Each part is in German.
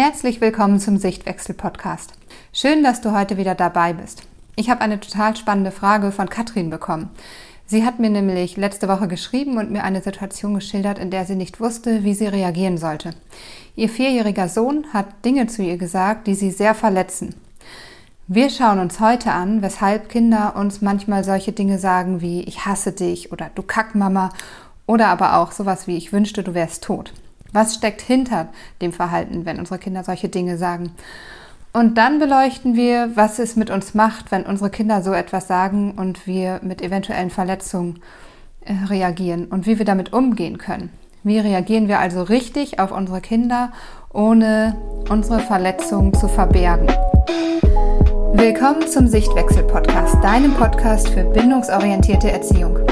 Herzlich willkommen zum Sichtwechsel-Podcast. Schön, dass du heute wieder dabei bist. Ich habe eine total spannende Frage von Katrin bekommen. Sie hat mir nämlich letzte Woche geschrieben und mir eine Situation geschildert, in der sie nicht wusste, wie sie reagieren sollte. Ihr vierjähriger Sohn hat Dinge zu ihr gesagt, die sie sehr verletzen. Wir schauen uns heute an, weshalb Kinder uns manchmal solche Dinge sagen wie ich hasse dich oder du Kackmama oder aber auch sowas wie ich wünschte, du wärst tot. Was steckt hinter dem Verhalten, wenn unsere Kinder solche Dinge sagen? Und dann beleuchten wir, was es mit uns macht, wenn unsere Kinder so etwas sagen und wir mit eventuellen Verletzungen äh, reagieren und wie wir damit umgehen können. Wie reagieren wir also richtig auf unsere Kinder, ohne unsere Verletzungen zu verbergen? Willkommen zum Sichtwechsel-Podcast, deinem Podcast für bindungsorientierte Erziehung.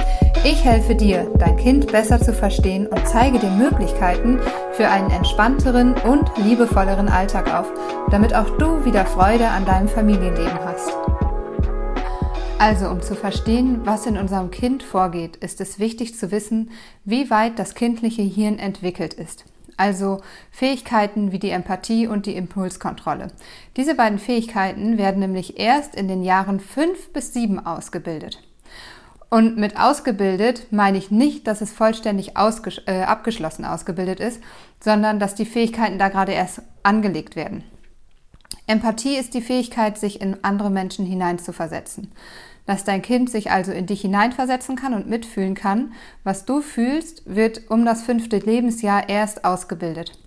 Ich helfe dir, dein Kind besser zu verstehen und zeige dir Möglichkeiten für einen entspannteren und liebevolleren Alltag auf, damit auch du wieder Freude an deinem Familienleben hast. Also, um zu verstehen, was in unserem Kind vorgeht, ist es wichtig zu wissen, wie weit das kindliche Hirn entwickelt ist. Also Fähigkeiten wie die Empathie und die Impulskontrolle. Diese beiden Fähigkeiten werden nämlich erst in den Jahren fünf bis sieben ausgebildet. Und mit ausgebildet meine ich nicht, dass es vollständig ausges äh, abgeschlossen ausgebildet ist, sondern dass die Fähigkeiten da gerade erst angelegt werden. Empathie ist die Fähigkeit, sich in andere Menschen hineinzuversetzen. Dass dein Kind sich also in dich hineinversetzen kann und mitfühlen kann, was du fühlst, wird um das fünfte Lebensjahr erst ausgebildet.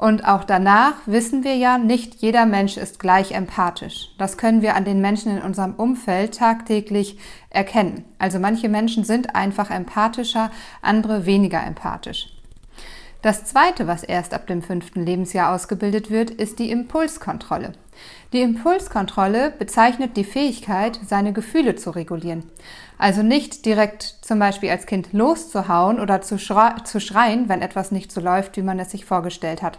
Und auch danach wissen wir ja, nicht jeder Mensch ist gleich empathisch. Das können wir an den Menschen in unserem Umfeld tagtäglich erkennen. Also manche Menschen sind einfach empathischer, andere weniger empathisch. Das zweite, was erst ab dem fünften Lebensjahr ausgebildet wird, ist die Impulskontrolle. Die Impulskontrolle bezeichnet die Fähigkeit, seine Gefühle zu regulieren. Also nicht direkt zum Beispiel als Kind loszuhauen oder zu, schreien, wenn etwas nicht so läuft, wie man es sich vorgestellt hat.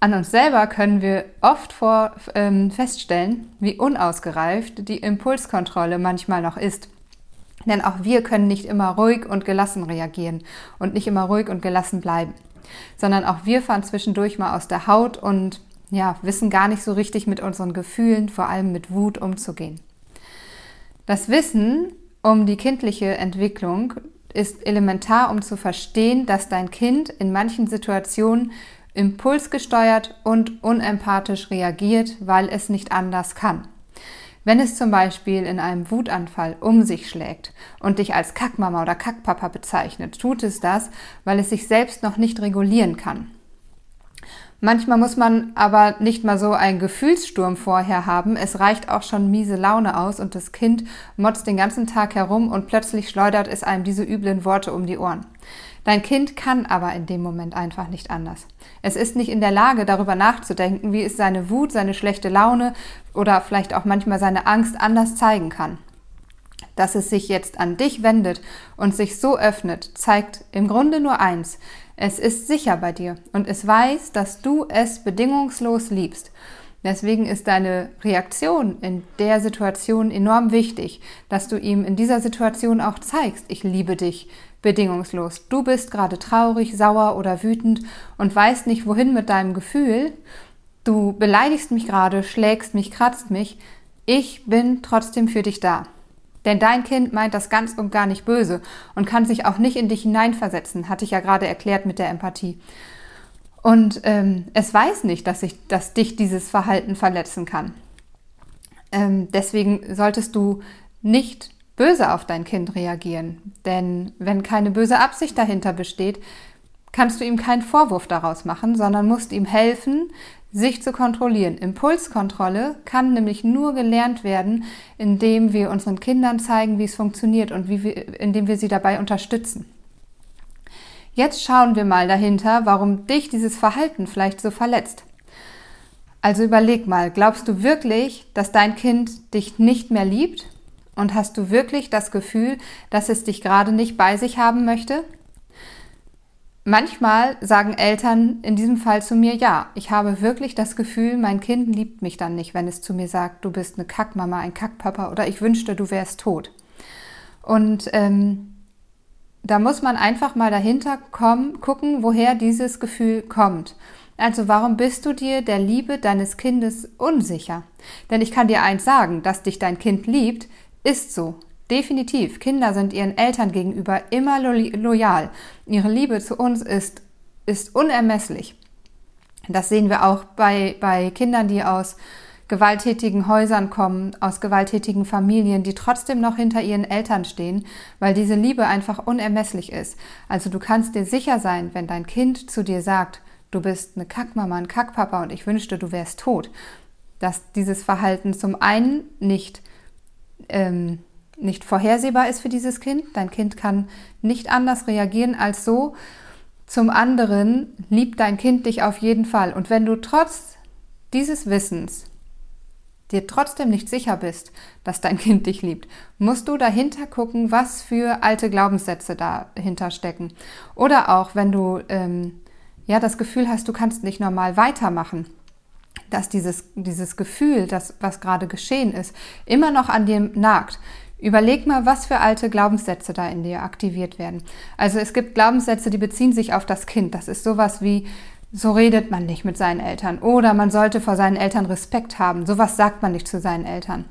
An uns selber können wir oft vor, ähm, feststellen, wie unausgereift die Impulskontrolle manchmal noch ist. Denn auch wir können nicht immer ruhig und gelassen reagieren und nicht immer ruhig und gelassen bleiben, sondern auch wir fahren zwischendurch mal aus der Haut und ja, wissen gar nicht so richtig mit unseren Gefühlen, vor allem mit Wut umzugehen. Das Wissen um die kindliche Entwicklung ist elementar, um zu verstehen, dass dein Kind in manchen Situationen impulsgesteuert und unempathisch reagiert, weil es nicht anders kann. Wenn es zum Beispiel in einem Wutanfall um sich schlägt und dich als Kackmama oder Kackpapa bezeichnet, tut es das, weil es sich selbst noch nicht regulieren kann. Manchmal muss man aber nicht mal so einen Gefühlssturm vorher haben. Es reicht auch schon miese Laune aus und das Kind motzt den ganzen Tag herum und plötzlich schleudert es einem diese üblen Worte um die Ohren. Dein Kind kann aber in dem Moment einfach nicht anders. Es ist nicht in der Lage, darüber nachzudenken, wie es seine Wut, seine schlechte Laune oder vielleicht auch manchmal seine Angst anders zeigen kann. Dass es sich jetzt an dich wendet und sich so öffnet, zeigt im Grunde nur eins. Es ist sicher bei dir und es weiß, dass du es bedingungslos liebst. Deswegen ist deine Reaktion in der Situation enorm wichtig, dass du ihm in dieser Situation auch zeigst, ich liebe dich, bedingungslos. Du bist gerade traurig, sauer oder wütend und weißt nicht, wohin mit deinem Gefühl. Du beleidigst mich gerade, schlägst mich, kratzt mich. Ich bin trotzdem für dich da. Denn dein Kind meint das ganz und gar nicht böse und kann sich auch nicht in dich hineinversetzen, hatte ich ja gerade erklärt mit der Empathie. Und ähm, es weiß nicht, dass, ich, dass dich dieses Verhalten verletzen kann. Ähm, deswegen solltest du nicht böse auf dein Kind reagieren. Denn wenn keine böse Absicht dahinter besteht, kannst du ihm keinen Vorwurf daraus machen, sondern musst ihm helfen, sich zu kontrollieren. Impulskontrolle kann nämlich nur gelernt werden, indem wir unseren Kindern zeigen, wie es funktioniert und wir, indem wir sie dabei unterstützen. Jetzt schauen wir mal dahinter, warum dich dieses Verhalten vielleicht so verletzt. Also überleg mal, glaubst du wirklich, dass dein Kind dich nicht mehr liebt und hast du wirklich das Gefühl, dass es dich gerade nicht bei sich haben möchte? Manchmal sagen Eltern in diesem Fall zu mir, ja, ich habe wirklich das Gefühl, mein Kind liebt mich dann nicht, wenn es zu mir sagt, du bist eine Kackmama, ein Kackpapa oder ich wünschte, du wärst tot. Und ähm, da muss man einfach mal dahinter kommen, gucken, woher dieses Gefühl kommt. Also warum bist du dir der Liebe deines Kindes unsicher? Denn ich kann dir eins sagen, dass dich dein Kind liebt, ist so. Definitiv. Kinder sind ihren Eltern gegenüber immer lo loyal. Ihre Liebe zu uns ist, ist unermesslich. Das sehen wir auch bei, bei Kindern, die aus gewalttätigen Häusern kommen, aus gewalttätigen Familien, die trotzdem noch hinter ihren Eltern stehen, weil diese Liebe einfach unermesslich ist. Also du kannst dir sicher sein, wenn dein Kind zu dir sagt, du bist eine Kackmama, ein Kackpapa und ich wünschte, du wärst tot, dass dieses Verhalten zum einen nicht, ähm, nicht vorhersehbar ist für dieses Kind. Dein Kind kann nicht anders reagieren als so. Zum anderen liebt dein Kind dich auf jeden Fall. Und wenn du trotz dieses Wissens dir trotzdem nicht sicher bist, dass dein Kind dich liebt, musst du dahinter gucken, was für alte Glaubenssätze dahinter stecken. Oder auch, wenn du ähm, ja das Gefühl hast, du kannst nicht normal weitermachen, dass dieses, dieses Gefühl, das, was gerade geschehen ist, immer noch an dir nagt. Überleg mal, was für alte Glaubenssätze da in dir aktiviert werden. Also es gibt Glaubenssätze, die beziehen sich auf das Kind. Das ist sowas wie, so redet man nicht mit seinen Eltern oder man sollte vor seinen Eltern Respekt haben. Sowas sagt man nicht zu seinen Eltern.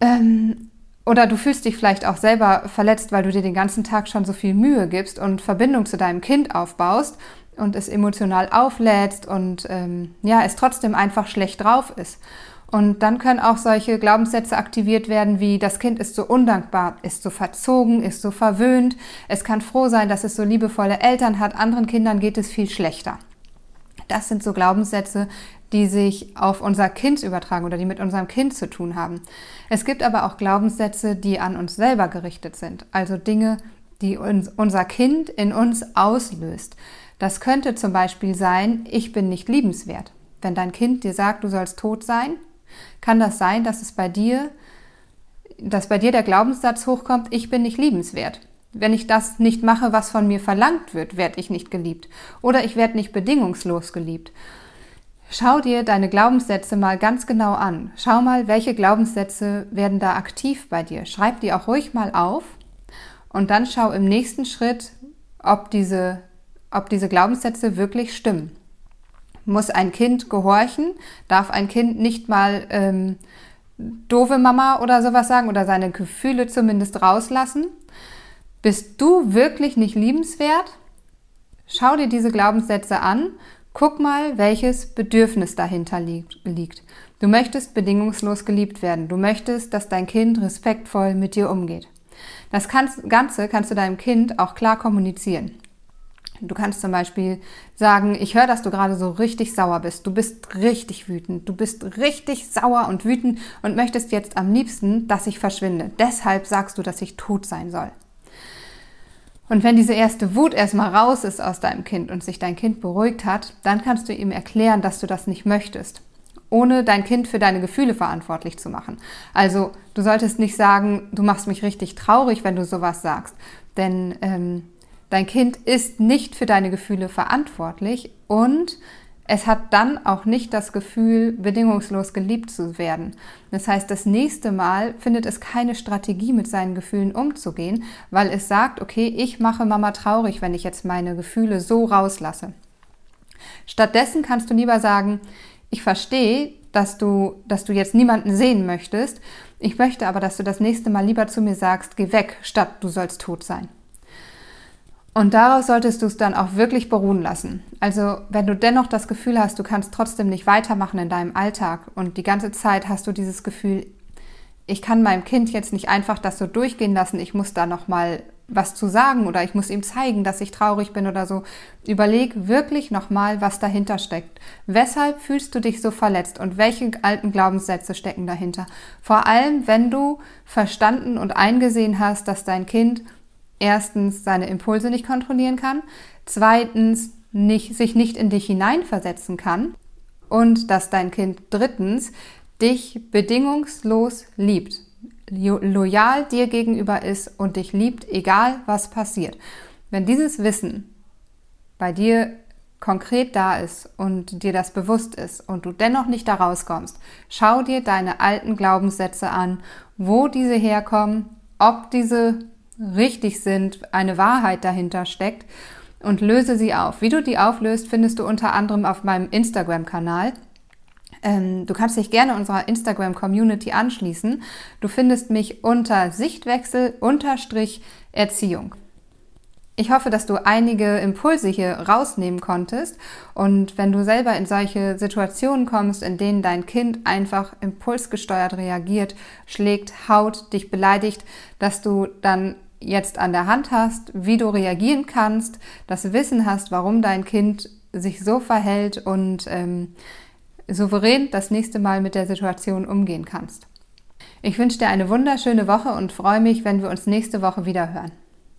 Ähm, oder du fühlst dich vielleicht auch selber verletzt, weil du dir den ganzen Tag schon so viel Mühe gibst und Verbindung zu deinem Kind aufbaust und es emotional auflädst und ähm, ja, es trotzdem einfach schlecht drauf ist. Und dann können auch solche Glaubenssätze aktiviert werden, wie das Kind ist so undankbar, ist so verzogen, ist so verwöhnt. Es kann froh sein, dass es so liebevolle Eltern hat. Anderen Kindern geht es viel schlechter. Das sind so Glaubenssätze, die sich auf unser Kind übertragen oder die mit unserem Kind zu tun haben. Es gibt aber auch Glaubenssätze, die an uns selber gerichtet sind. Also Dinge, die uns, unser Kind in uns auslöst. Das könnte zum Beispiel sein, ich bin nicht liebenswert. Wenn dein Kind dir sagt, du sollst tot sein, kann das sein, dass es bei dir, dass bei dir der Glaubenssatz hochkommt, ich bin nicht liebenswert. Wenn ich das nicht mache, was von mir verlangt wird, werde ich nicht geliebt. Oder ich werde nicht bedingungslos geliebt. Schau dir deine Glaubenssätze mal ganz genau an. Schau mal, welche Glaubenssätze werden da aktiv bei dir. Schreib die auch ruhig mal auf und dann schau im nächsten Schritt, ob diese, ob diese Glaubenssätze wirklich stimmen. Muss ein Kind gehorchen? Darf ein Kind nicht mal ähm, doofe Mama oder sowas sagen oder seine Gefühle zumindest rauslassen? Bist du wirklich nicht liebenswert? Schau dir diese Glaubenssätze an. Guck mal, welches Bedürfnis dahinter liegt. Du möchtest bedingungslos geliebt werden. Du möchtest, dass dein Kind respektvoll mit dir umgeht. Das Ganze kannst du deinem Kind auch klar kommunizieren. Du kannst zum Beispiel sagen, ich höre, dass du gerade so richtig sauer bist. Du bist richtig wütend. Du bist richtig sauer und wütend und möchtest jetzt am liebsten, dass ich verschwinde. Deshalb sagst du, dass ich tot sein soll. Und wenn diese erste Wut erstmal raus ist aus deinem Kind und sich dein Kind beruhigt hat, dann kannst du ihm erklären, dass du das nicht möchtest, ohne dein Kind für deine Gefühle verantwortlich zu machen. Also du solltest nicht sagen, du machst mich richtig traurig, wenn du sowas sagst, denn ähm, Dein Kind ist nicht für deine Gefühle verantwortlich und es hat dann auch nicht das Gefühl, bedingungslos geliebt zu werden. Das heißt, das nächste Mal findet es keine Strategie, mit seinen Gefühlen umzugehen, weil es sagt, okay, ich mache Mama traurig, wenn ich jetzt meine Gefühle so rauslasse. Stattdessen kannst du lieber sagen, ich verstehe, dass du, dass du jetzt niemanden sehen möchtest. Ich möchte aber, dass du das nächste Mal lieber zu mir sagst, geh weg, statt du sollst tot sein. Und daraus solltest du es dann auch wirklich beruhen lassen. Also wenn du dennoch das Gefühl hast, du kannst trotzdem nicht weitermachen in deinem Alltag und die ganze Zeit hast du dieses Gefühl, ich kann meinem Kind jetzt nicht einfach das so durchgehen lassen, ich muss da noch mal was zu sagen oder ich muss ihm zeigen, dass ich traurig bin oder so. Überleg wirklich noch mal, was dahinter steckt. Weshalb fühlst du dich so verletzt und welche alten Glaubenssätze stecken dahinter? Vor allem, wenn du verstanden und eingesehen hast, dass dein Kind erstens seine Impulse nicht kontrollieren kann, zweitens nicht, sich nicht in dich hineinversetzen kann und dass dein Kind drittens dich bedingungslos liebt, loyal dir gegenüber ist und dich liebt, egal was passiert. Wenn dieses Wissen bei dir konkret da ist und dir das bewusst ist und du dennoch nicht da rauskommst, schau dir deine alten Glaubenssätze an, wo diese herkommen, ob diese richtig sind, eine Wahrheit dahinter steckt und löse sie auf. Wie du die auflöst, findest du unter anderem auf meinem Instagram-Kanal. Ähm, du kannst dich gerne unserer Instagram-Community anschließen. Du findest mich unter Sichtwechsel-Erziehung. Ich hoffe, dass du einige Impulse hier rausnehmen konntest und wenn du selber in solche Situationen kommst, in denen dein Kind einfach impulsgesteuert reagiert, schlägt, haut, dich beleidigt, dass du dann jetzt an der Hand hast, wie du reagieren kannst, das Wissen hast, warum dein Kind sich so verhält und ähm, souverän das nächste Mal mit der Situation umgehen kannst. Ich wünsche dir eine wunderschöne Woche und freue mich, wenn wir uns nächste Woche wieder hören.